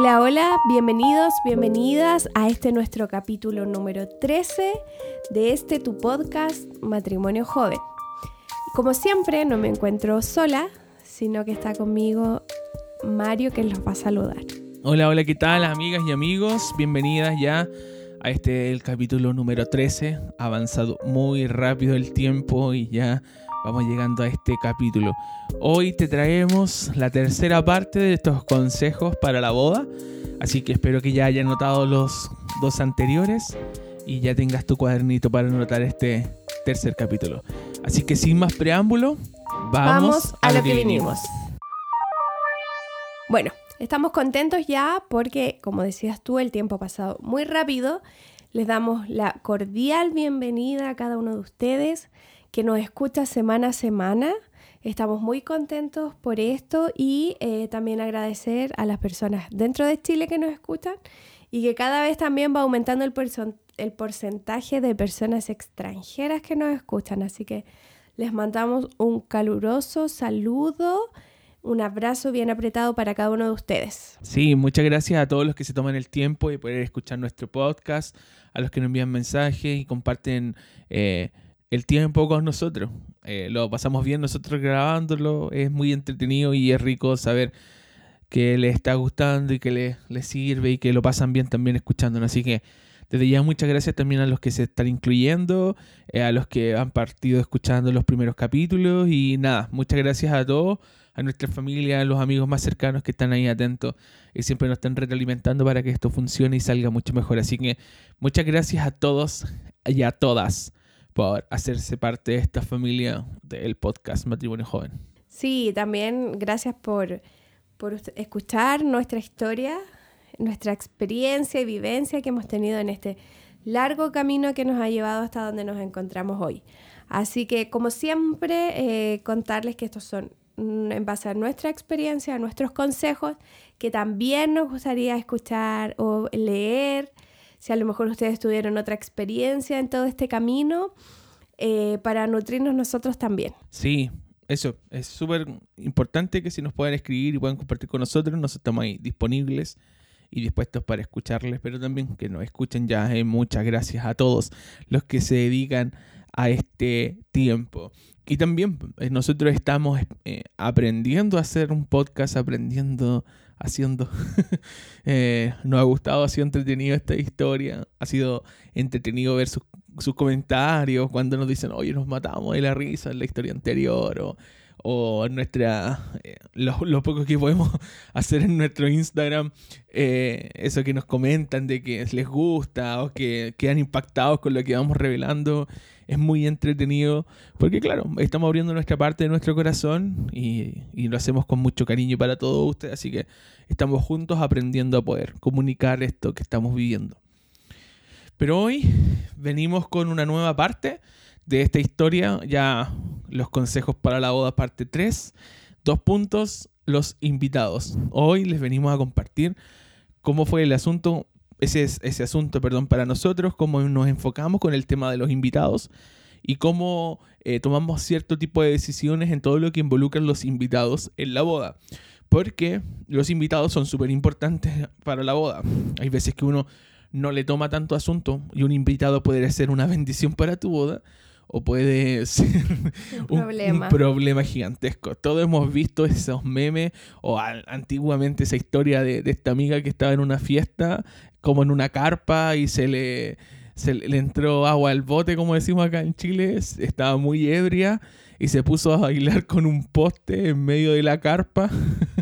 Hola, hola, bienvenidos, bienvenidas a este nuestro capítulo número 13 de este tu podcast Matrimonio Joven. Como siempre, no me encuentro sola, sino que está conmigo Mario que los va a saludar. Hola, hola, ¿qué tal amigas y amigos? Bienvenidas ya a este el capítulo número 13. Ha avanzado muy rápido el tiempo y ya vamos llegando a este capítulo. Hoy te traemos la tercera parte de estos consejos para la boda. Así que espero que ya hayas notado los dos anteriores y ya tengas tu cuadernito para anotar este tercer capítulo. Así que sin más preámbulo, vamos, a, lo que vinimos. Bueno, estamos contentos ya porque, como decías tú, el tiempo ha pasado muy rápido. Les damos la cordial bienvenida a cada uno de ustedes que nos escucha semana a semana. Estamos muy contentos por esto y eh, también agradecer a las personas dentro de Chile que nos escuchan y que cada vez también va aumentando el, el porcentaje de personas extranjeras que nos escuchan. Así que les mandamos un caluroso saludo, un abrazo bien apretado para cada uno de ustedes. Sí, muchas gracias a todos los que se toman el tiempo de poder escuchar nuestro podcast, a los que nos envían mensajes y comparten... Eh, el tiempo con nosotros. Eh, lo pasamos bien nosotros grabándolo, es muy entretenido y es rico saber que les está gustando y que les, sirve y que lo pasan bien también escuchándolo. Así que desde ya muchas gracias también a los que se están incluyendo, eh, a los que han partido escuchando los primeros capítulos y nada, muchas gracias a todos, a nuestra familia, a los amigos más cercanos que están ahí atentos y siempre nos están retroalimentando para que esto funcione y salga mucho mejor. Así que muchas gracias a todos y a todas por hacerse parte de esta familia del podcast Matrimonio Joven. Sí, también gracias por, por escuchar nuestra historia, nuestra experiencia y vivencia que hemos tenido en este largo camino que nos ha llevado hasta donde nos encontramos hoy. Así que, como siempre, eh, contarles que estos son mm, en base a nuestra experiencia, a nuestros consejos, que también nos gustaría escuchar o leer si a lo mejor ustedes tuvieron otra experiencia en todo este camino, eh, para nutrirnos nosotros también. Sí, eso, es súper importante que si nos puedan escribir y puedan compartir con nosotros, nosotros estamos ahí disponibles y dispuestos para escucharles, pero también que nos escuchen ya. Eh, muchas gracias a todos los que se dedican a este tiempo. Y también eh, nosotros estamos aprendiendo a hacer un podcast, aprendiendo haciendo. Eh, nos ha gustado, ha sido entretenido esta historia. Ha sido entretenido ver sus, comentarios cuando nos dicen, oye, nos matamos de la risa en la historia anterior. O, o nuestra eh, lo, poco que podemos hacer en nuestro Instagram, eh, eso que nos comentan de que les gusta o que quedan impactados con lo que vamos revelando es muy entretenido porque claro, estamos abriendo nuestra parte de nuestro corazón y, lo hacemos con mucho cariño para todos ustedes, así que estamos juntos aprendiendo a poder comunicar esto que estamos viviendo. Pero hoy venimos con una nueva parte de esta historia, ya los consejos para la boda parte 3, dos puntos, los invitados. Hoy les venimos a compartir cómo fue el asunto ese, ese asunto perdón, para nosotros, cómo nos enfocamos con el tema de los invitados y cómo eh, tomamos cierto tipo de decisiones en todo lo que involucran los invitados en la boda. Porque los invitados son súper importantes para la boda. Hay veces que uno no le toma tanto asunto y un invitado puede ser una bendición para tu boda o puede ser un, problema. gigantesco. Todos hemos visto esos memes o antiguamente esa historia de, de, esta amiga que estaba en una fiesta como en una carpa y se le, se le entró agua al bote, como decimos acá en Chile, estaba muy ebria y se puso a bailar con un poste en medio de la carpa.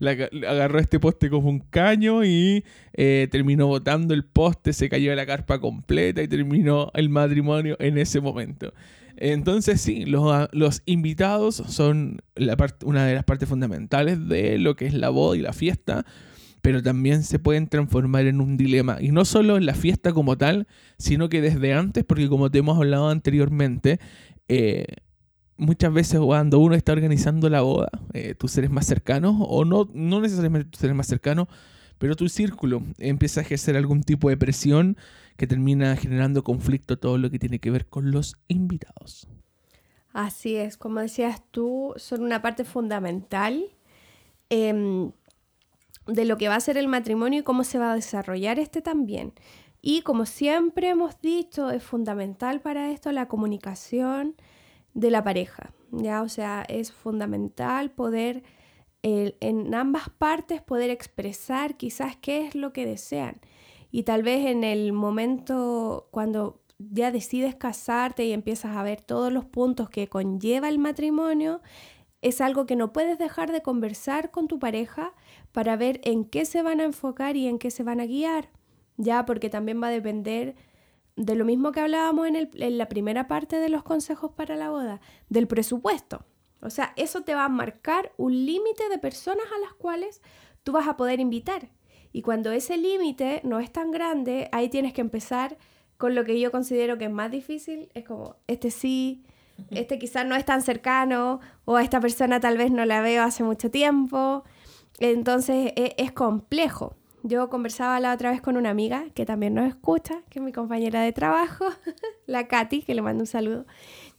agarró este poste como un caño y eh, terminó botando el poste, se cayó la carpa completa y terminó el matrimonio en ese momento. Entonces sí, los, los invitados son la una de las partes fundamentales de lo que es la boda y la fiesta pero también se pueden transformar en un dilema. Y no solo en la fiesta como tal, sino que desde antes, porque como te hemos hablado anteriormente, eh, muchas veces cuando uno está organizando la boda, eh, tus seres más cercanos, o no, no necesariamente tus seres más cercanos, pero tu círculo empieza a ejercer algún tipo de presión que termina generando conflicto todo lo que tiene que ver con los invitados. Así es, como decías tú, son una parte fundamental. Em, de lo que va a ser el matrimonio y cómo se va a desarrollar este también. Y como siempre hemos dicho, es fundamental para esto la comunicación de la pareja, ¿ya? O sea, es fundamental poder en ambas partes poder expresar quizás qué es lo que desean. Y tal vez en el momento cuando ya decides casarte y empiezas a ver todos los puntos que conlleva el matrimonio, es algo que no puedes dejar de conversar con tu pareja para ver en qué se van a enfocar y en qué se van a guiar, ya porque también va a depender de lo mismo que hablábamos en, en la primera parte de los consejos para la boda, del presupuesto. O sea, eso te va a marcar un límite de personas a las cuales tú vas a poder invitar. Y cuando ese límite no es tan grande, ahí tienes que empezar con lo que yo considero que es más difícil. Es como, este sí, este quizás no es tan cercano, o a esta persona tal vez no la veo hace mucho tiempo. Entonces e, es, complejo. Yo conversaba la otra vez con una amiga que también nos escucha, que es mi compañera de trabajo, la Katy, que le mando un saludo.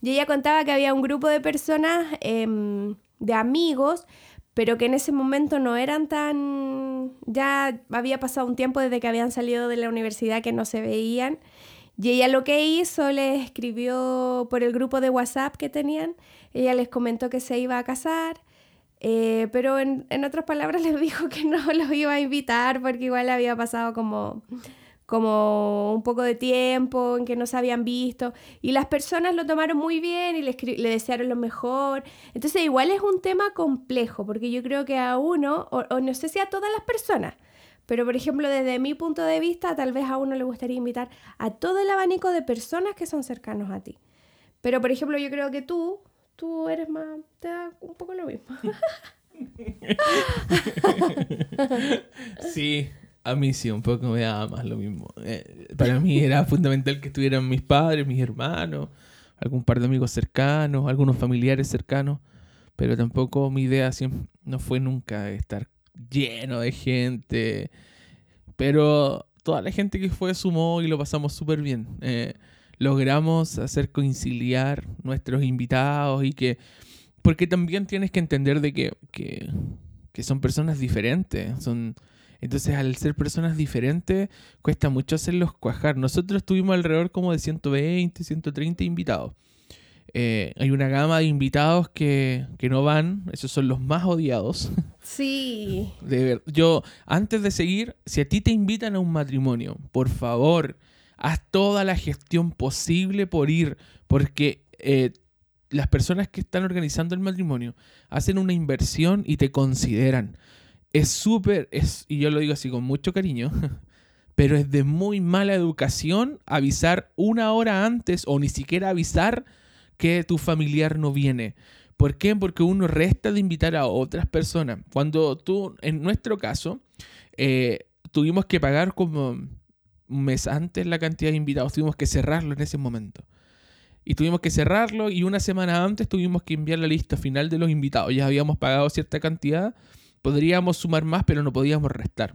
Y ella contaba que había un grupo de personas, em, de amigos, pero que en ese momento no eran tan... Ya había pasado un tiempo desde que habían salido de la universidad que no se veían. Y ella lo que hizo, le escribió por el grupo de WhatsApp que tenían, ella les comentó que se iba a casar, eh, pero en, en, otras palabras les dijo que no los iba a invitar porque igual había pasado como como un poco de tiempo en que no se habían visto y las personas lo tomaron muy bien y le, le desearon lo mejor. Entonces igual es un tema complejo porque yo creo que a uno, o, no sé si a todas las personas, pero por ejemplo desde mi punto de vista tal vez a uno le gustaría invitar a todo el abanico de personas que son cercanos a ti. Pero por ejemplo yo creo que tú, tú eres más, te da un poco lo mismo. sí, a mí sí, un poco me daba más lo mismo. Eh, para mí era fundamental que estuvieran mis padres, mis hermanos, algún par de amigos cercanos, algunos familiares cercanos, pero tampoco mi idea siempre, no fue nunca estar lleno de gente. Pero toda la gente que fue sumó y lo pasamos súper bien. Eh, logramos hacer conciliar nuestros invitados y que... Porque también tienes que entender de que, que, que son personas diferentes, son entonces, al ser personas diferentes, cuesta mucho hacerlos cuajar. Nosotros tuvimos alrededor como de 120, 130 invitados. Eh, hay una gama de invitados que, no van, esos son los más odiados. Sí. De yo, antes de seguir, si a ti te invitan a un matrimonio, por favor, haz toda la gestión posible por ir, porque eh, las personas que están organizando el matrimonio hacen una inversión y te consideran es súper, es, y yo lo digo así con mucho cariño, pero es de muy mala educación avisar una hora antes o ni siquiera avisar que tu familiar no viene. ¿Por qué? Porque uno resta de invitar a otras personas. Cuando tú, en nuestro caso, eh, tuvimos que pagar como un mes antes la cantidad de invitados, tuvimos que cerrarlo en ese momento. Y tuvimos que cerrarlo y una semana antes tuvimos que enviar la lista final de los invitados. Ya habíamos pagado cierta cantidad Podríamos sumar más, pero no podíamos restar.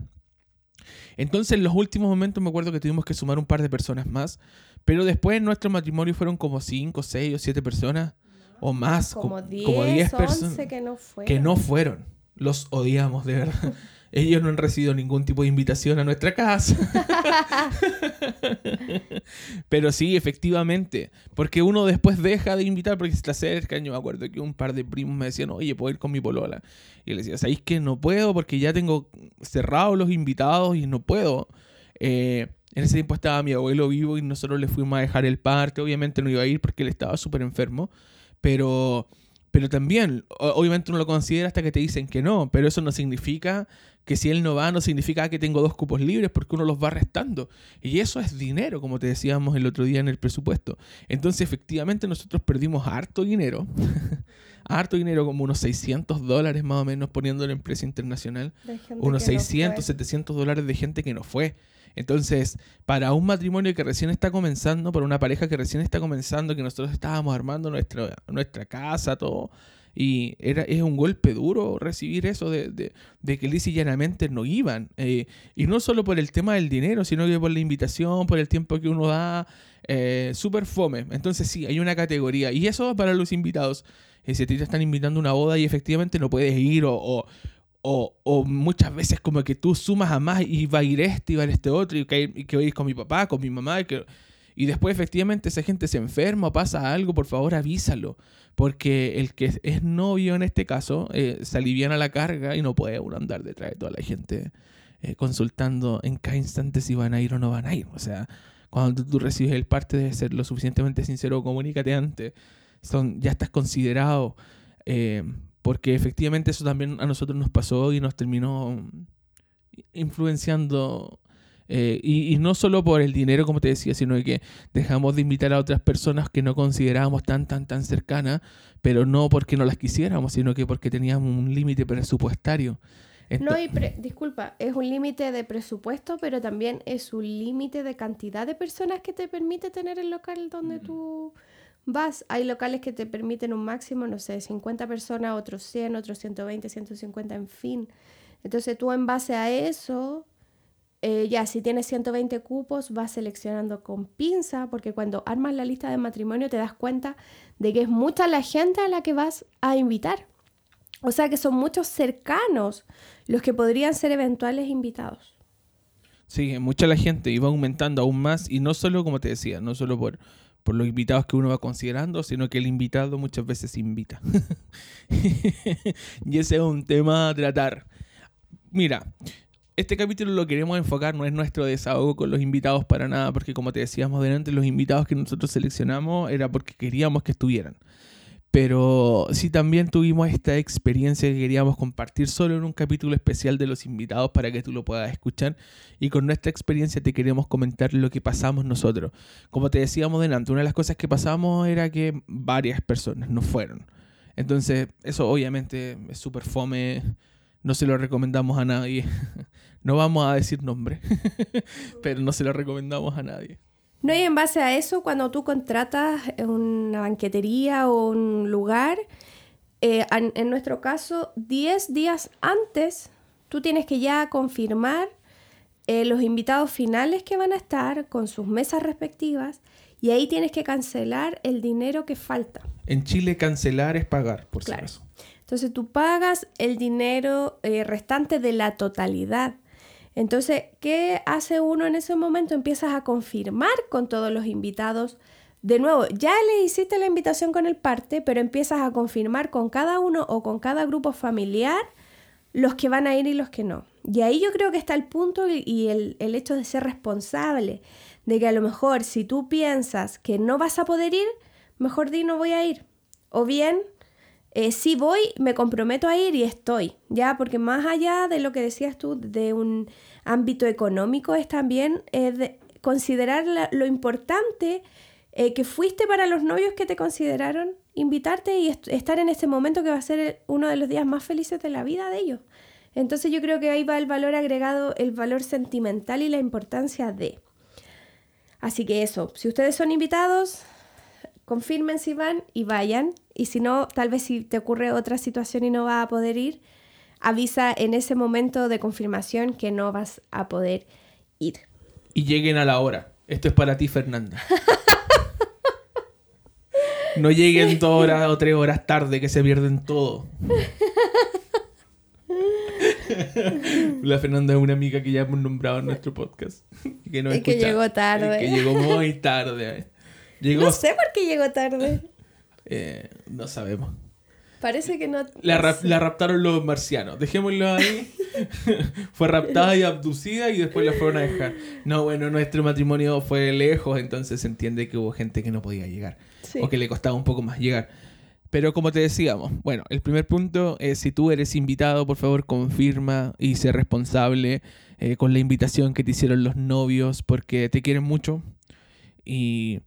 Entonces, en los últimos momentos me acuerdo que tuvimos que sumar un par de personas más, pero después en nuestro matrimonio fueron como 5, 6 o 7 personas o más, como 10 personas que no Que no fueron. Los odiamos, de verdad. Ellos no han recibido ningún tipo de invitación a nuestra casa. Pero sí, efectivamente. Porque uno después deja de invitar porque se cerca. Yo me acuerdo que un par de primos me decían, oye, ¿puedo ir con mi polola? Y le decía, ¿sabéis que no puedo? Porque ya tengo cerrados los invitados y no puedo. Eh, en ese tiempo estaba mi abuelo vivo y nosotros le fuimos a dejar el parte. Obviamente no iba a ir porque él estaba súper enfermo. Pero pero también, obviamente uno lo considera hasta que te dicen que no, pero eso no significa que si él no va, no significa que tengo dos cupos libres porque uno los va restando. Y eso es dinero, como te decíamos el otro día en el presupuesto. Entonces, efectivamente, nosotros perdimos harto dinero, harto dinero, como unos 600 dólares más o menos poniéndolo en precio internacional, unos 600, 700 dólares de gente que no fue. Entonces, para un matrimonio que recién está comenzando, para una pareja que recién está comenzando, que nosotros estábamos armando nuestra, nuestra casa, todo, y era, es un golpe duro recibir eso de, de, que lisa y llanamente no iban. Eh, y no solo por el tema del dinero, sino que por la invitación, por el tiempo que uno da, eh, súper fome. Entonces sí, hay una categoría. Y eso para los invitados. Eh, si a ti te están invitando a una boda y efectivamente no puedes ir o, o, o, muchas veces como que tú sumas a más y va a ir este y va a ir este otro y que, y que voy a ir con mi papá, con mi mamá que y después efectivamente esa gente se enferma o pasa algo, por favor avísalo. Porque el que es novio en este caso eh, se aliviana la carga y no puede uno andar detrás de toda la gente eh, consultando en cada instante si van a ir o no van a ir. O sea, cuando tú, recibes el parte debe ser lo suficientemente sincero, comunícate antes. Son, ya estás considerado. Eh, porque efectivamente eso también a nosotros nos pasó y nos terminó influenciando eh, y, no solo por el dinero, como te decía, sino que dejamos de invitar a otras personas que no considerábamos tan, tan, tan cercanas, pero no porque no las quisiéramos, sino que porque teníamos un límite presupuestario. no, y disculpa, es un límite de presupuesto, pero también es un límite de cantidad de personas que te permite tener el local donde mm. tú vas. Hay locales que te permiten un máximo, no sé, 50 personas, otros 100, otros 120, 150, en fin. Entonces tú en base a eso eh, ya, si tienes 120 cupos, vas seleccionando con pinza, porque cuando armas la lista de matrimonio te das cuenta de que es mucha la gente a la que vas a invitar. O sea que son muchos cercanos los que podrían ser eventuales invitados. Sí, mucha la gente y va aumentando aún más, y no solo, como te decía, no solo por, por los invitados que uno va considerando, sino que el invitado muchas veces invita. y ese es un tema a tratar. Mira, este capítulo lo queremos enfocar, no es nuestro desahogo con los invitados para nada, porque como te decíamos delante, los invitados que nosotros seleccionamos era porque queríamos que estuvieran. Pero sí también tuvimos esta experiencia que queríamos compartir solo en un capítulo especial de los invitados para que tú lo puedas escuchar. Y con nuestra experiencia te queremos comentar lo que pasamos nosotros. Como te decíamos delante, una de las cosas que pasamos era que varias personas no fueron. Entonces, eso obviamente es súper fome no se lo recomendamos a nadie. No vamos a decir nombre, pero no se lo recomendamos a nadie. No, y en base a eso, cuando tú contratas una banquetería o un lugar, eh, en, nuestro caso, 10 días antes, tú tienes que ya confirmar eh, los invitados finales que van a estar con sus mesas respectivas y ahí tienes que cancelar el dinero que falta. En Chile cancelar es pagar, por claro. si entonces tú pagas el dinero eh, restante de la totalidad. Entonces, ¿qué hace uno en ese momento? Empiezas a confirmar con todos los invitados. De nuevo, ya le hiciste la invitación con el parte, pero empiezas a confirmar con cada uno o con cada grupo familiar los que van a ir y los que no. Y ahí yo creo que está el punto y el, el hecho de ser responsable, de que a lo mejor si tú piensas que no vas a poder ir, mejor di no voy a ir. O bien eh, si voy, me comprometo a ir y estoy, ¿ya? Porque más allá de lo que decías tú, de un ámbito económico, es también eh, considerar lo importante eh, que fuiste para los novios que te consideraron invitarte y estar en este momento que va a ser uno de los días más felices de la vida de ellos. Entonces yo creo que ahí va el valor agregado, el valor sentimental y la importancia de. Así que eso, si ustedes son invitados, confirmen si van y vayan. Y si no, tal vez si te ocurre otra situación y no vas a poder ir, avisa en ese momento de confirmación que no vas a poder ir. Y lleguen a la hora. Esto es para ti, Fernanda. no lleguen dos horas o tres horas tarde que se pierden todo. La Fernanda es una amiga que ya hemos nombrado en nuestro podcast. Que, no que llegó tarde. Que llegó muy tarde. No sé por qué llegó tarde. Eh, no sabemos. Parece que no. La, raptaron los marcianos. Dejémoslo ahí. fue raptada y abducida y después la fueron a dejar. No, bueno, nuestro matrimonio fue lejos, entonces se entiende que hubo gente que no podía llegar. O que le costaba un poco más llegar. Pero como te decíamos, bueno, el primer punto es si tú eres invitado, por favor confirma y sé responsable eh, con la invitación que te hicieron los novios porque te quieren mucho. Y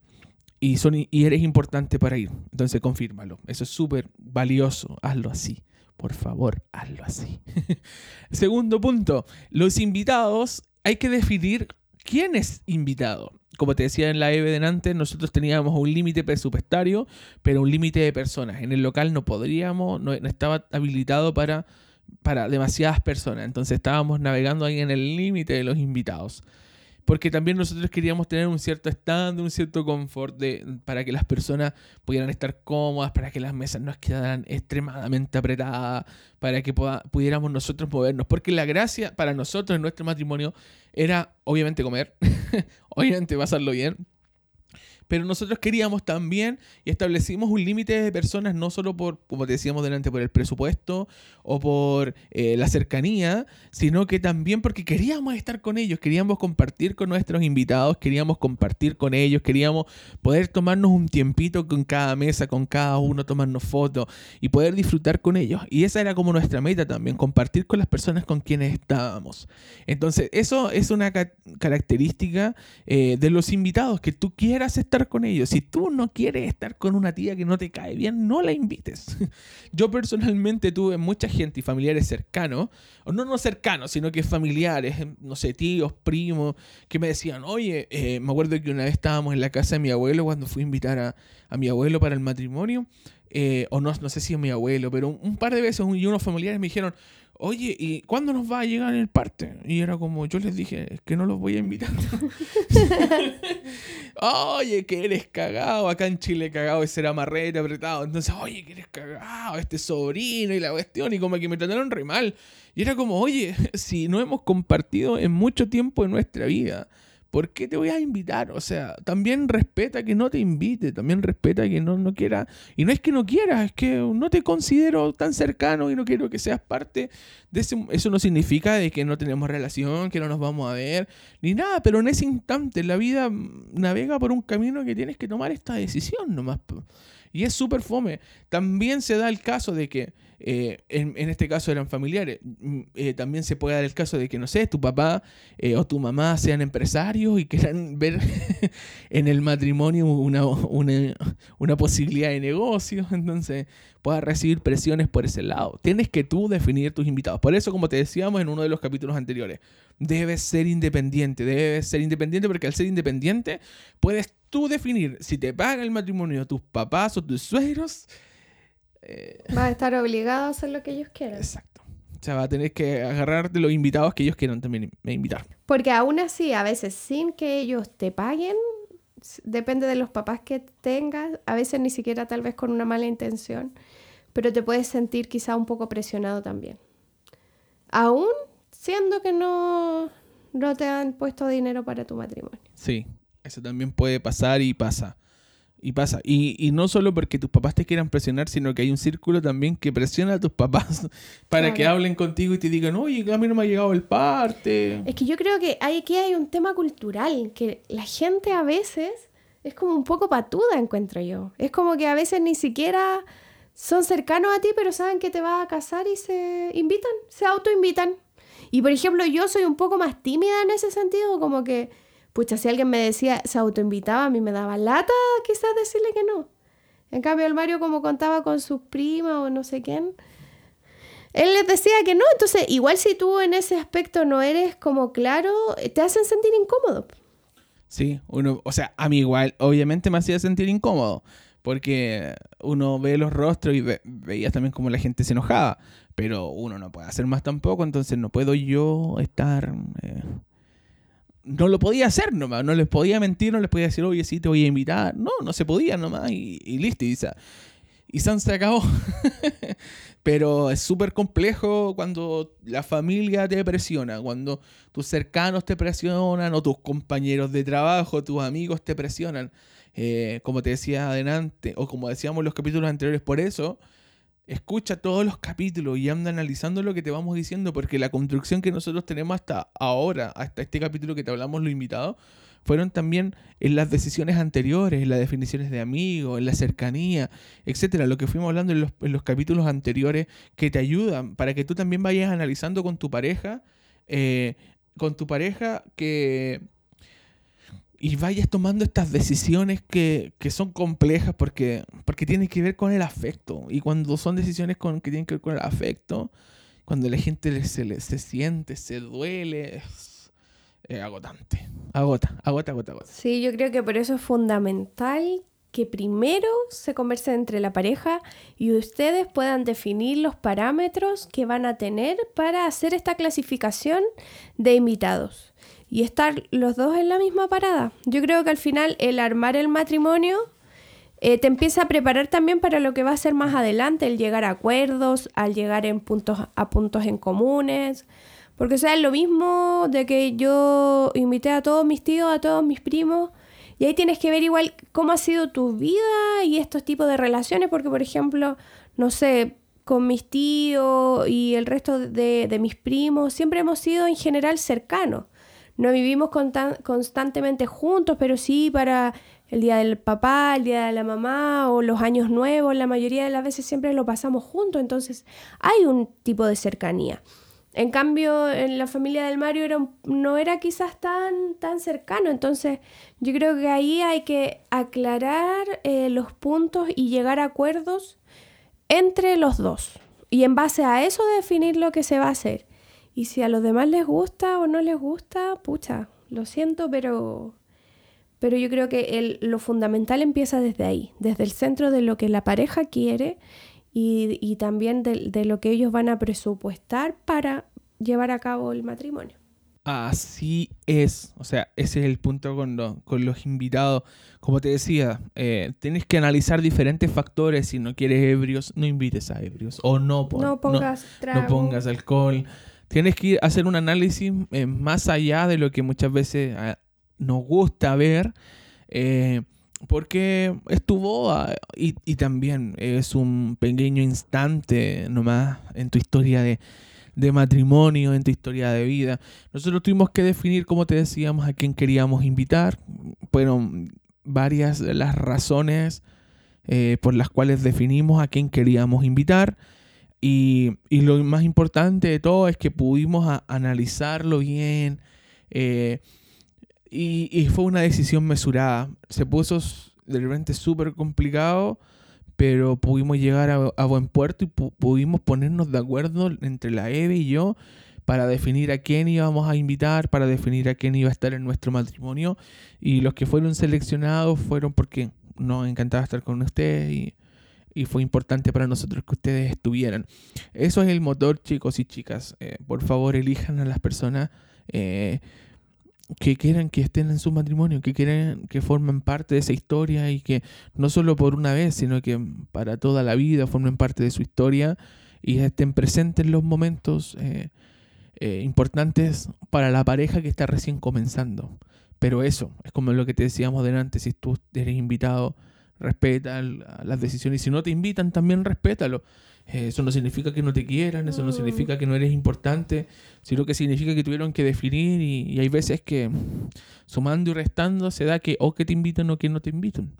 y, eres importante para ir. Entonces confírmalo. Eso es súper valioso. Hazlo así. Por favor, hazlo así. Segundo punto. Los invitados, hay que definir quién es invitado. Como te decía en la EVE antes, nosotros teníamos un límite presupuestario, pero un límite de personas. En el local no podríamos, no, estaba habilitado para, para demasiadas personas. Entonces estábamos navegando ahí en el límite de los invitados. Porque también nosotros queríamos tener un cierto estándar, un cierto confort de, para que las personas pudieran estar cómodas, para que las mesas no quedaran extremadamente apretadas, para que pudiéramos nosotros movernos. Porque la gracia para nosotros en nuestro matrimonio era obviamente comer, obviamente pasarlo bien, pero nosotros queríamos también y establecimos un límite de personas, no solo por, como decíamos delante, por el presupuesto o por eh, la cercanía, sino que también porque queríamos estar con ellos, queríamos compartir con nuestros invitados, queríamos compartir con ellos, queríamos poder tomarnos un tiempito con cada mesa, con cada uno, tomarnos fotos y poder disfrutar con ellos. Y esa era como nuestra meta también, compartir con las personas con quienes estábamos. Entonces, eso es una característica eh, de los invitados, que tú quieras estar con ellos. Si tú no quieres estar con una tía que no te cae bien, no la invites. Yo personalmente tuve mucha gente y familiares cercanos, o no no cercanos, sino que familiares, no sé, tíos, primos, que me decían, oye, eh, me acuerdo que una vez estábamos en la casa de mi abuelo cuando fui a invitar a, a mi abuelo para el matrimonio, eh, o no, no sé si a mi abuelo, pero un, par de veces y unos familiares me dijeron, oye, ¿y cuándo nos va a llegar el parte? Y era como, yo les dije, es que no los voy a invitar. oye, que eres cagado, acá en Chile cagado es ser amarrete, apretado. Entonces, oye, que eres cagado, este sobrino y la cuestión, y como que me trataron re mal. Y era como, oye, si no hemos compartido en mucho tiempo en nuestra vida, ¿por qué te voy a invitar? O sea, también respeta que no te invite, también respeta que no, no quiera. Y no es que no quieras, es que no te considero tan cercano y no quiero que seas parte de ese. Eso no significa de que no tenemos relación, que no nos vamos a ver, ni nada, pero en ese instante la vida navega por un camino que tienes que tomar esta decisión nomás. Y es súper fome. También se da el caso de que eh, en, este caso eran familiares. Mm, eh, también se puede dar el caso de que, no sé, tu papá eh, o tu mamá sean empresarios y quieran ver en el matrimonio una, una, posibilidad de negocio, entonces puedas recibir presiones por ese lado. Tienes que tú definir tus invitados. Por eso, como te decíamos en uno de los capítulos anteriores, debes ser independiente, debes ser independiente porque al ser independiente puedes tú definir si te paga el matrimonio tus papás o tus suegros eh, va a estar obligado a hacer lo que ellos quieran. Exacto. O sea, va a tener que agarrarte los invitados que ellos quieran también invitar. Porque aún así, a veces sin que ellos te paguen, depende de los papás que tengas, a veces ni siquiera tal vez con una mala intención, pero te puedes sentir quizá un poco presionado también. Aún siendo que no, no te han puesto dinero para tu matrimonio. Sí, eso también puede pasar y pasa. Y pasa. Y, no solo porque tus papás te quieran presionar, sino que hay un círculo también que presiona a tus papás para que hablen contigo y te digan, oye, a mí no me ha llegado el parte. Es que yo creo que aquí hay un tema cultural, que la gente a veces es como un poco patuda, encuentro yo. Es como que a veces ni siquiera son cercanos a ti, pero saben que te vas a casar y se invitan, se autoinvitan. Y por ejemplo, yo soy un poco más tímida en ese sentido, como que pucha, si alguien me decía, se autoinvitaba, a mí me daba lata quizás decirle que no. En cambio, el Mario como contaba con sus primas o no sé quién, él les decía que no. Entonces, igual si tú en ese aspecto no eres como claro, te hacen sentir incómodo. Sí, uno, o sea, a mí igual, obviamente me hacía sentir incómodo, porque uno ve los rostros y veía también como la gente se enojaba, pero uno no puede hacer más tampoco, entonces no puedo yo estar... Eh, no lo podía hacer nomás, no les podía mentir, no les podía decir, oye, sí, te voy a invitar. No, no se podía nomás y, listo. Y, y se acabó. Pero es súper complejo cuando la familia te presiona, cuando tus cercanos te presionan o tus compañeros de trabajo, tus amigos te presionan. Eh, como te decía adelante, o como decíamos en los capítulos anteriores, por eso escucha todos los capítulos y anda analizando lo que te vamos diciendo, porque la construcción que nosotros tenemos hasta ahora, hasta este capítulo que te hablamos, lo invitado, fueron también en las decisiones anteriores, en las definiciones de amigos, en la cercanía, etcétera, lo que fuimos hablando en los, en los, capítulos anteriores, que te ayudan para que tú también vayas analizando con tu pareja, eh, con tu pareja que y vayas tomando estas decisiones que, son complejas porque, porque tienen que ver con el afecto. Y cuando son decisiones con, que tienen que ver con el afecto, cuando la gente se, se siente, se duele, es, agotante. Agota, agota, agota, agota. Sí, yo creo que por eso es fundamental que primero se converse entre la pareja y ustedes puedan definir los parámetros que van a tener para hacer esta clasificación de invitados. Y estar los dos en la misma parada. Yo creo que al final el armar el matrimonio eh, te empieza a preparar también para lo que va a ser más adelante, el llegar a acuerdos, al llegar en puntos, a puntos en comunes. Porque, o sea, es lo mismo de que yo invité a todos mis tíos, a todos mis primos, y ahí tienes que ver igual cómo ha sido tu vida y estos tipos de relaciones, porque, por ejemplo, no sé, con mis tíos y el resto de, de mis primos, siempre hemos sido en general cercanos. No vivimos constantemente juntos, pero sí para el día del papá, el día de la mamá o los años nuevos, la mayoría de las veces siempre lo pasamos juntos, entonces hay un tipo de cercanía. En cambio, en la familia del Mario era no era quizás tan, tan cercano, entonces yo creo que ahí hay que aclarar eh, los puntos y llegar a acuerdos entre los dos. Y en base a eso definir lo que se va a hacer. Y si a los demás les gusta o no les gusta, pucha, lo siento, pero, pero yo creo que lo fundamental empieza desde ahí, desde el centro de lo que la pareja quiere y, también de, lo que ellos van a presupuestar para llevar a cabo el matrimonio. Así es, o sea, ese es el punto con, con los invitados. Como te decía, eh, tienes que analizar diferentes factores. Si no quieres ebrios, no invites a ebrios. O no, no pongas no, pongas alcohol. Tienes que hacer un análisis eh, más allá de lo que muchas veces ah, nos gusta ver. Eh, porque estuvo y, y, también es un pequeño instante nomás en tu historia de, de, matrimonio, en tu historia de vida. Nosotros tuvimos que definir, como te decíamos, a quién queríamos invitar. Fueron varias las razones eh, por las cuales definimos a quién queríamos invitar. Y, y, lo más importante de todo es que pudimos analizarlo bien. Eh, y, fue una decisión mesurada. Se puso de repente súper complicado, pero pudimos llegar a, buen puerto y pudimos ponernos de acuerdo entre la Eve y yo para definir a quién íbamos a invitar, para definir a quién iba a estar en nuestro matrimonio. Y los que fueron seleccionados fueron porque nos encantaba estar con ustedes y, fue importante para nosotros que ustedes estuvieran. Eso es el motor, chicos y chicas. Eh, por favor, elijan a las personas. Eh, que quieran que estén en su matrimonio, que quieran que formen parte de esa historia y que no solo por una vez, sino que para toda la vida formen parte de su historia y estén presentes en los momentos eh, importantes para la pareja que está recién comenzando. Pero eso, es como lo que te decíamos delante, si tú eres invitado, respeta las decisiones y si no te invitan, también respétalo. Eh, eso no significa que no te quieran, eso no significa que no eres importante, sino que significa que tuvieron que definir y, hay veces que sumando y restando se da que o que te invitan o que no te invitan.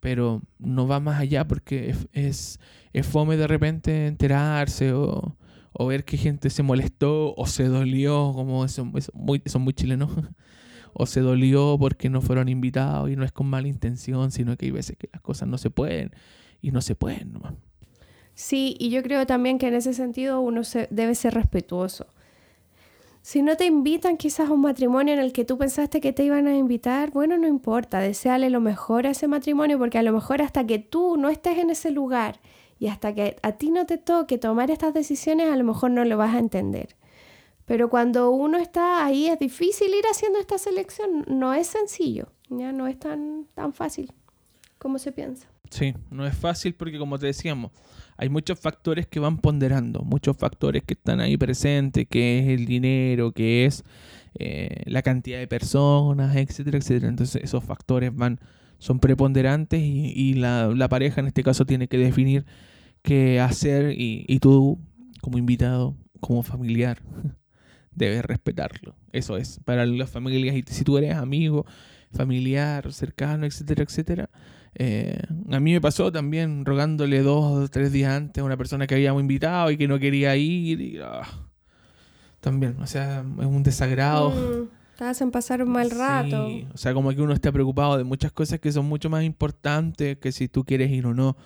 Pero no va más allá porque es, es, fome de repente enterarse o, o, ver que gente se molestó o se dolió, como son, muy, son muy chilenos, o se dolió porque no fueron invitados y no es con mala intención, sino que hay veces que las cosas no se pueden y no se pueden nomás. Sí, y yo creo también que en ese sentido uno se, debe ser respetuoso. Si no te invitan quizás a un matrimonio en el que tú pensaste que te iban a invitar, bueno, no importa, deseale lo mejor a ese matrimonio porque a lo mejor hasta que tú no estés en ese lugar y hasta que a ti no te toque tomar estas decisiones, a lo mejor no lo vas a entender. Pero cuando uno está ahí es difícil ir haciendo esta selección, no es sencillo, ya no es tan, tan fácil como se piensa. Sí, no es fácil porque como te decíamos, hay muchos factores que van ponderando, muchos factores que están ahí presentes, que es el dinero, que es eh, la cantidad de personas, etcétera, etcétera. Entonces esos factores van, son preponderantes y, la, pareja en este caso tiene que definir qué hacer y, y tú como invitado, como familiar, debes respetarlo. Eso es, para las familias, y si tú eres amigo, familiar, cercano, etcétera, etcétera, eh, a mí me pasó también rogándole dos o tres días antes a una persona que habíamos invitado y que no quería ir. Ah, también, o sea, es un desagrado. Mm, te hacen pasar un mal rato. o sea, como que uno está preocupado de muchas cosas que son mucho más importantes que si tú quieres ir o no.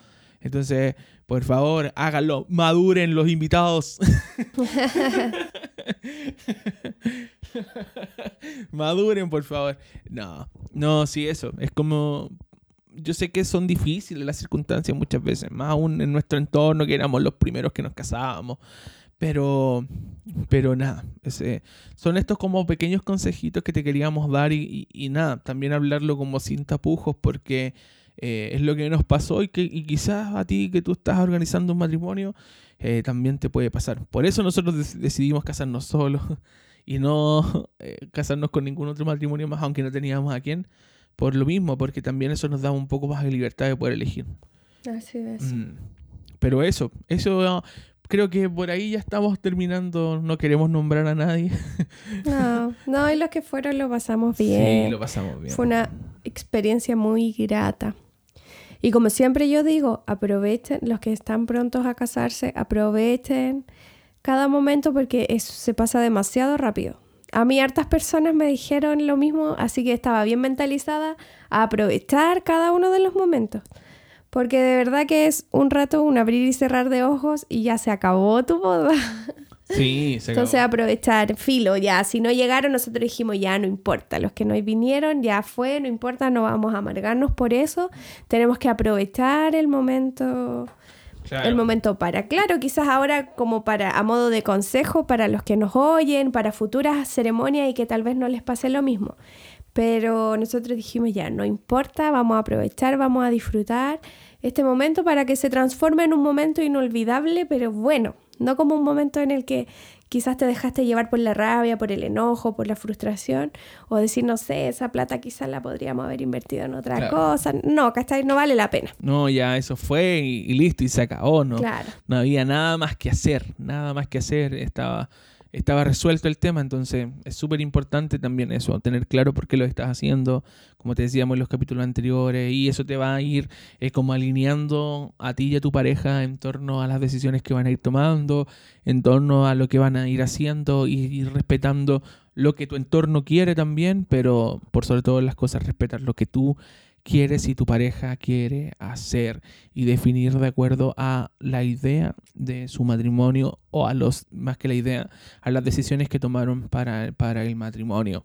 Entonces, por favor, háganlo, maduren los invitados. maduren, por favor. No, no, sí, eso. Es como yo sé que son difíciles las circunstancias muchas veces, más aún en nuestro entorno que éramos los primeros que nos casábamos. Pero, pero nada, ese, son estos como pequeños consejitos que te queríamos dar y, y, nada, también hablarlo como sin tapujos porque eh, es lo que nos pasó y que y quizás a ti que tú estás organizando un matrimonio eh, también te puede pasar. Por eso nosotros decidimos casarnos solos y no eh, casarnos con ningún otro matrimonio más, aunque no teníamos a quién. Por lo mismo, porque también eso nos da un poco más de libertad de poder elegir. Así es. Mm. Pero eso, eso creo que por ahí ya estamos terminando, no queremos nombrar a nadie. No, no, y los que fueron lo pasamos bien. Sí, lo pasamos bien. Fue una experiencia muy grata. Y como siempre yo digo, aprovechen, los que están prontos a casarse, aprovechen cada momento porque eso se pasa demasiado rápido. A mí hartas personas me dijeron lo mismo, así que estaba bien mentalizada a aprovechar cada uno de los momentos. Porque de verdad que es un rato, un abrir y cerrar de ojos y ya se acabó tu boda. Sí, se Entonces aprovechar, filo, ya, si no llegaron, nosotros dijimos, ya no importa, los que no vinieron, ya fue, no importa, no vamos a amargarnos por eso, tenemos que aprovechar el momento, el momento para, claro, quizás ahora como para, a modo de consejo para los que nos oyen, para futuras ceremonias y que tal vez no les pase lo mismo. Pero nosotros dijimos, ya, no importa, vamos a aprovechar, vamos a disfrutar este momento para que se transforme en un momento inolvidable, pero bueno, no como un momento en el que quizás te dejaste llevar por la rabia, por el enojo, por la frustración, o decir, no sé, esa plata quizás la podríamos haber invertido en otra cosa. No, ¿cachai? No vale la pena. No, ya eso fue y, y listo, y se acabó, ¿no? Claro. No había nada más que hacer, nada más que hacer. Estaba estaba resuelto el tema, entonces es súper importante también eso, tener claro por qué lo estás haciendo, como te decíamos en los capítulos anteriores, y eso te va a ir eh, como alineando a ti y a tu pareja en torno a las decisiones que van a ir tomando, en torno a lo que van a ir haciendo y, y respetando lo que tu entorno quiere también, pero por sobre todo las cosas respetar lo que tú quieres y tu pareja quiere hacer y definir de acuerdo a la idea de su matrimonio o a los, más que la idea, a las decisiones que tomaron para, para el matrimonio.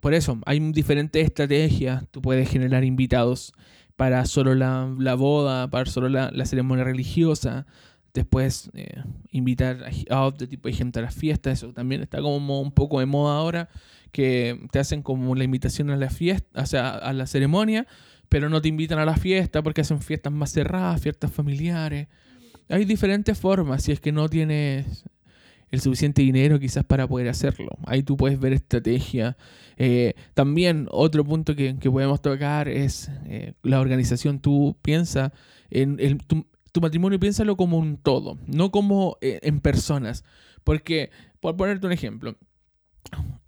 Por eso, hay diferentes estrategias. Tú puedes generar invitados para solo la, la boda, para solo la, la ceremonia religiosa. Después eh, invitar a otro tipo de gente a las fiestas. Eso también está como un poco de moda ahora. Que te hacen como la invitación a la fiesta, o sea, a la ceremonia, pero no te invitan a la fiesta porque hacen fiestas más cerradas, fiestas familiares. Hay diferentes formas si es que no tienes el suficiente dinero quizás para poder hacerlo. Ahí tú puedes ver estrategia. Eh, también otro punto que, podemos tocar es eh, la organización. Tú piensa en el, tu, matrimonio, piénsalo como un todo, no como eh, en personas. Porque, por ponerte un ejemplo,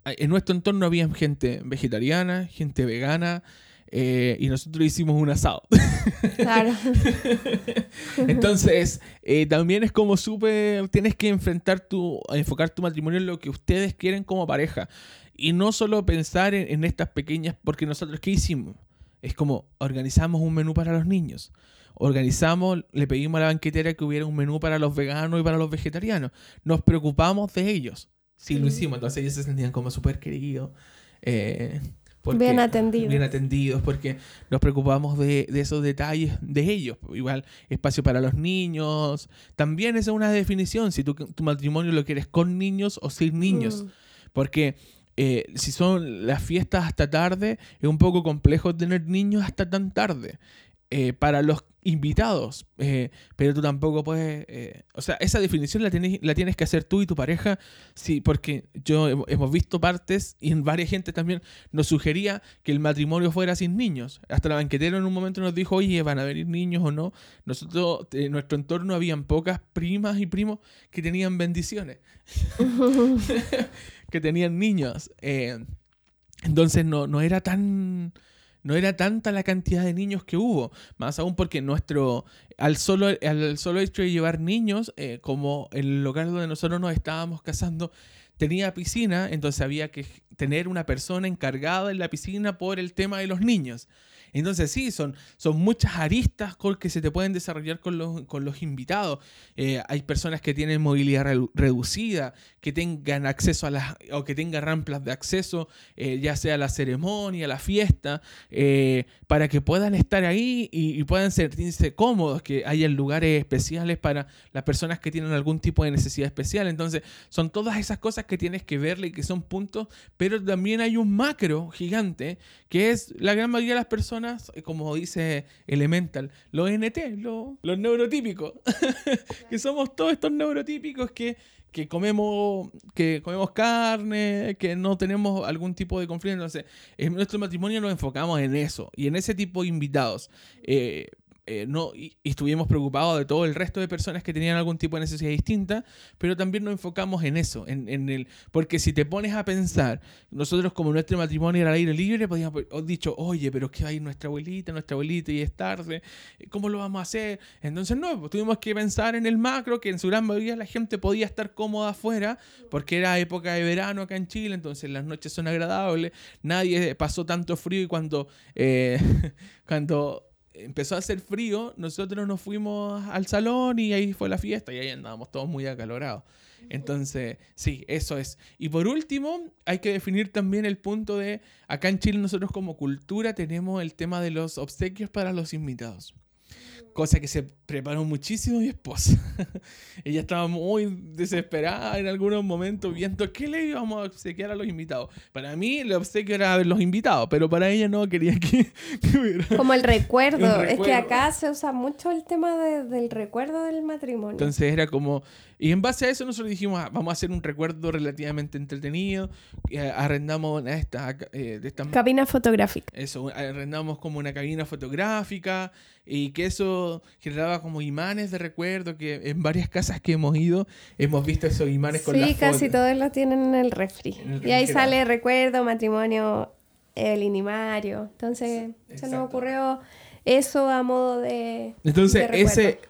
en nuestro entorno había gente vegetariana, gente vegana, eh, y nosotros hicimos un asado. Claro. Entonces, eh, también es como súper, tienes que enfrentar tu, enfocar tu matrimonio en lo que ustedes quieren como pareja. Y no solo pensar en, estas pequeñas, porque nosotros, ¿qué hicimos? Es como, organizamos un menú para los niños. Organizamos, le pedimos a la banquetera que hubiera un menú para los veganos y para los vegetarianos. Nos preocupamos de ellos. Sí, lo hicimos. Entonces ellos se sentían como súper queridos. Eh, bien atendidos. Bien atendidos, porque nos preocupamos de, esos detalles de ellos. Igual, espacio para los niños. También esa es una definición, si tu matrimonio lo quieres con niños o sin niños. Mm. Porque eh, si son las fiestas hasta tarde, es un poco complejo tener niños hasta tan tarde. Eh, para los invitados, eh, pero tú tampoco puedes, eh, o sea, esa definición la tienes, la tienes que hacer tú y tu pareja, sí, porque yo hemos visto partes y en varias gente también nos sugería que el matrimonio fuera sin niños. Hasta la banquetera en un momento nos dijo, oye, ¿van a venir niños o no? Nosotros, en nuestro entorno habían pocas primas y primos que tenían bendiciones, que tenían niños. entonces no, no era tan no era tanta la cantidad de niños que hubo, más aún porque nuestro, al solo, al solo hecho de llevar niños, eh, como el local donde nosotros nos estábamos casando, tenía piscina, entonces había que tener una persona encargada en la piscina por el tema de los niños. Entonces sí, son, son muchas aristas que se te pueden desarrollar con los, con los invitados. Eh, hay personas que tienen movilidad reducida, que tengan acceso a las, o que tengan rampas de acceso, eh, ya sea a la ceremonia, a la fiesta, eh, para que puedan estar ahí y, puedan sentirse cómodos, que haya lugares especiales para las personas que tienen algún tipo de necesidad especial. Entonces, son todas esas cosas que tienes que verle y que son puntos, pero también hay un macro gigante, que es la gran mayoría de las personas, eh, como dice Elemental, los NT, los neurotípicos, que somos todos estos neurotípicos que que comemos, que comemos carne, que no tenemos algún tipo de conflicto. Entonces, en nuestro matrimonio nos enfocamos en eso y en ese tipo de invitados. Eh, eh, no, y, estuvimos preocupados de todo el resto de personas que tenían algún tipo de necesidad distinta, pero también nos enfocamos en eso, en, el, porque si te pones a pensar, nosotros como nuestro matrimonio era al aire libre, podíamos haber dicho, oye, pero ¿qué va a ir nuestra abuelita, nuestra abuelita y es tarde? ¿Cómo lo vamos a hacer? Entonces no, pues, tuvimos que pensar en el macro, que en su gran mayoría la gente podía estar cómoda afuera, porque era época de verano acá en Chile, entonces las noches son agradables, nadie pasó tanto frío y cuando... Eh, cuando empezó a hacer frío, nosotros nos fuimos al salón y ahí fue la fiesta y ahí andábamos todos muy acalorados. Entonces, sí, eso es. Y por último, hay que definir también el punto de, acá en Chile nosotros como cultura tenemos el tema de los obsequios para los invitados cosa que se preparó muchísimo mi esposa. Ella estaba muy desesperada en algunos momentos viendo qué le íbamos a obsequiar a los invitados. Para mí el obsequio era ver los invitados, pero para ella no quería que, hubiera... Como el recuerdo. Es que acá se usa mucho el tema del recuerdo del matrimonio. Entonces era como... Y en base a eso nosotros dijimos, ah, vamos a hacer un recuerdo relativamente entretenido. Eh, arrendamos esta, eh, esta... Cabina fotográfica. Eso, arrendamos como una cabina fotográfica y que eso generaba como imanes de recuerdo que en varias casas que hemos ido hemos visto esos imanes con las Sí, casi todos los tienen en el refri. y ahí sale recuerdo, matrimonio, el inimario. Entonces, se nos ocurrió eso a modo de Entonces, ese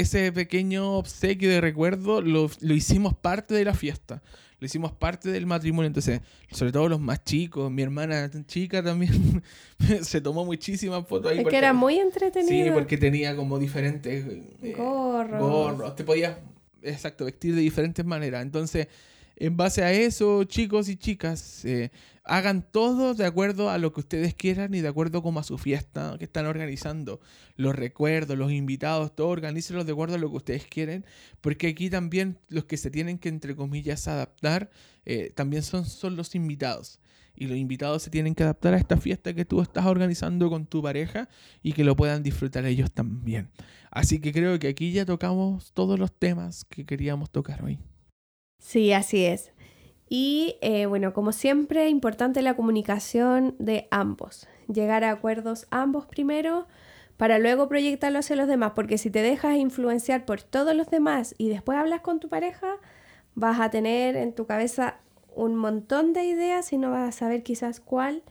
ese pequeño obsequio de recuerdo lo, lo hicimos parte de la fiesta lo hicimos parte del matrimonio. Entonces, sobre todo los más chicos, mi hermana chica también se tomó muchísimas fotos ahí. Es que era muy entretenido. Sí, porque tenía como diferentes eh, gorros. gorros. Te podías, exacto, vestir de diferentes maneras. Entonces, en base a eso, chicos y chicas, eh, hagan todo de acuerdo a lo que ustedes quieran y de acuerdo como a su fiesta que están organizando. Los recuerdos, los invitados, todo, organícenlos de acuerdo a lo que ustedes quieren, porque aquí también los que se tienen que, entre comillas, adaptar, eh, también son, son los invitados. Y los invitados se tienen que adaptar a esta fiesta que tú estás organizando con tu pareja y que lo puedan disfrutar ellos también. Así que creo que aquí ya tocamos todos los temas que queríamos tocar hoy. Sí, así es. Y eh, bueno, como siempre, importante la comunicación de ambos. Llegar a acuerdos ambos primero para luego proyectarlo hacia los demás, porque si te dejas influenciar por todos los demás y después hablas con tu pareja, vas a tener en tu cabeza un montón de ideas y no vas a saber quizás cuál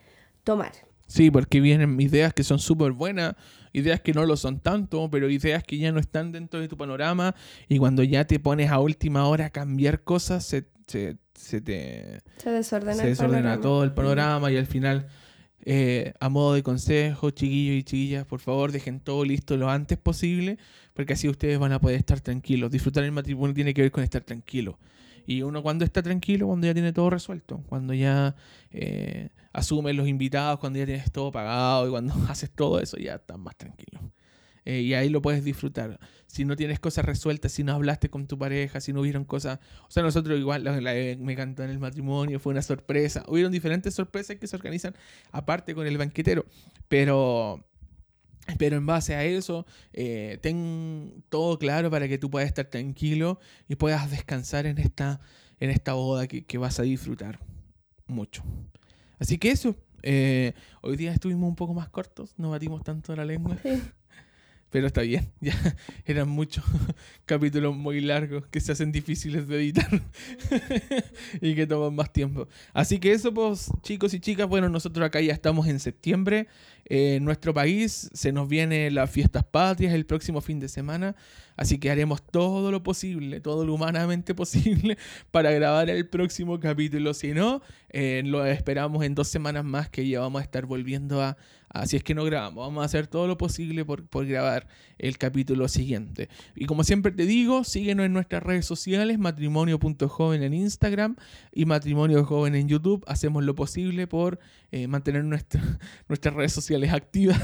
tomar. Sí, porque vienen ideas que son súper buenas, ideas que no lo son tanto, pero ideas que ya no están dentro de tu panorama y cuando ya te pones a última hora a cambiar cosas, se, se, se te... Se desordena, se desordena todo el panorama y al final... Eh, a modo de consejo, chiquillos y chiquillas, por favor, dejen todo listo lo antes posible, porque así ustedes van a poder estar tranquilos. Disfrutar el matrimonio tiene que ver con estar tranquilo. Y uno cuando está tranquilo, cuando ya tiene todo resuelto, cuando ya eh, asumes los invitados, cuando ya tienes todo pagado y cuando haces todo eso, ya estás más tranquilo. Eh, y ahí lo puedes disfrutar. Si no tienes cosas resueltas, si no hablaste con tu pareja, si no hubieron cosas... O sea, nosotros igual me cantó en el matrimonio, fue una sorpresa. Hubieron diferentes sorpresas que se organizan aparte con el banquetero. Pero pero en base a eso, eh, ten todo claro para que tú puedas estar tranquilo y puedas descansar en esta, en esta boda que, vas a disfrutar mucho. Así que eso, eh, hoy día estuvimos un poco más cortos, no batimos tanto la lengua. Pero está bien, ya eran muchos capítulos muy largos que se hacen difíciles de editar y que toman más tiempo. Así que eso, pues, chicos y chicas, bueno, nosotros acá ya estamos en septiembre. En nuestro país se nos vienen las fiestas patrias el próximo fin de semana, así que haremos todo lo posible, todo lo humanamente posible para grabar el próximo capítulo. Si no, eh, lo esperamos en dos semanas más que ya vamos a estar volviendo a, Así es que no grabamos, vamos a hacer todo lo posible por, grabar el capítulo siguiente. Y como siempre te digo, síguenos en nuestras redes sociales, matrimonio.joven en Instagram y matrimonio joven en YouTube. Hacemos lo posible por eh, mantener nuestras redes sociales activas.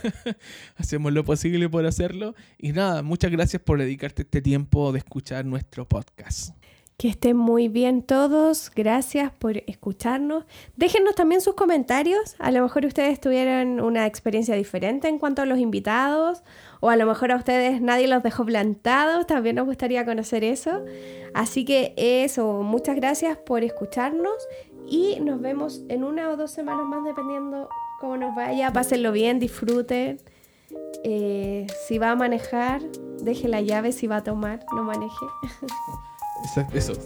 Hacemos lo posible por hacerlo. Y nada, muchas gracias por dedicarte este tiempo de escuchar nuestro podcast. Que estén muy bien todos. Gracias por escucharnos. Déjenos también sus comentarios. A lo mejor ustedes tuvieron una experiencia diferente en cuanto a los invitados. O a lo mejor a ustedes nadie los dejó plantados. También nos gustaría conocer eso. Así que eso, muchas gracias por escucharnos. Y nos vemos en una o dos semanas más, dependiendo cómo nos vaya. Pásenlo bien, disfruten. Eh, si va a manejar, deje la llave. Si va a tomar, no maneje. Eso.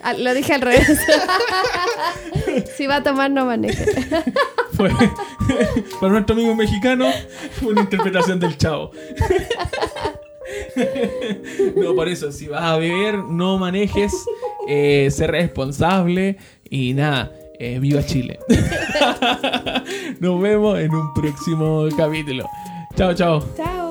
Ah, lo dije al revés. si va a tomar, no maneje. Fue, para nuestro amigo mexicano, fue una interpretación del chavo. No, por eso, si vas a beber, no manejes, eh, sé responsable y nada, eh, viva Chile. Nos vemos en un próximo capítulo. Chao, chao. Chao.